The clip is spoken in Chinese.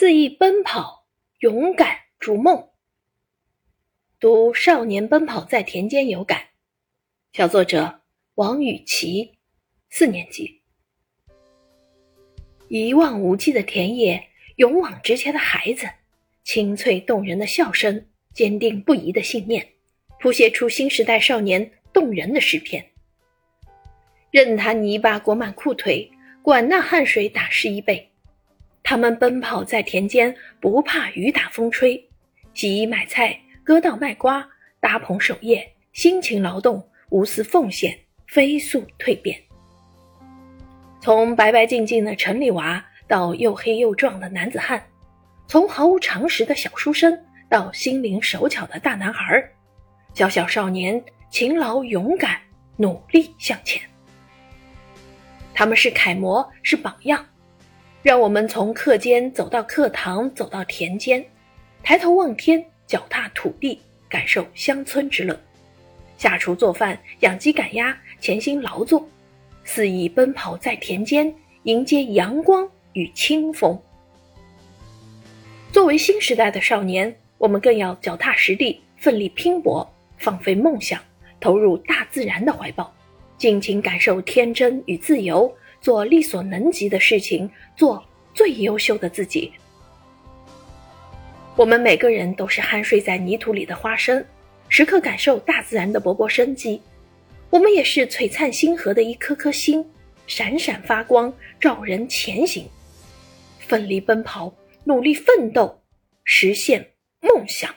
肆意奔跑，勇敢逐梦。读《少年奔跑在田间》有感，小作者王雨琪，四年级。一望无际的田野，勇往直前的孩子，清脆动人的笑声，坚定不移的信念，谱写出新时代少年动人的诗篇。任他泥巴裹满裤腿，管那汗水打湿衣背，他们奔跑在田间，不怕雨打风吹，洗衣买菜。割稻卖瓜，搭棚守夜，辛勤劳动，无私奉献，飞速蜕变。从白白净净的城里娃到又黑又壮的男子汉，从毫无常识的小书生到心灵手巧的大男孩，小小少年勤劳勇敢，努力向前。他们是楷模，是榜样，让我们从课间走到课堂，走到田间，抬头望天。脚踏土地，感受乡村之乐；下厨做饭，养鸡赶鸭，潜心劳作，肆意奔跑在田间，迎接阳光与清风。作为新时代的少年，我们更要脚踏实地，奋力拼搏，放飞梦想，投入大自然的怀抱，尽情感受天真与自由，做力所能及的事情，做最优秀的自己。我们每个人都是酣睡在泥土里的花生，时刻感受大自然的勃勃生机。我们也是璀璨星河的一颗颗星，闪闪发光，照人前行。奋力奔跑，努力奋斗，实现梦想。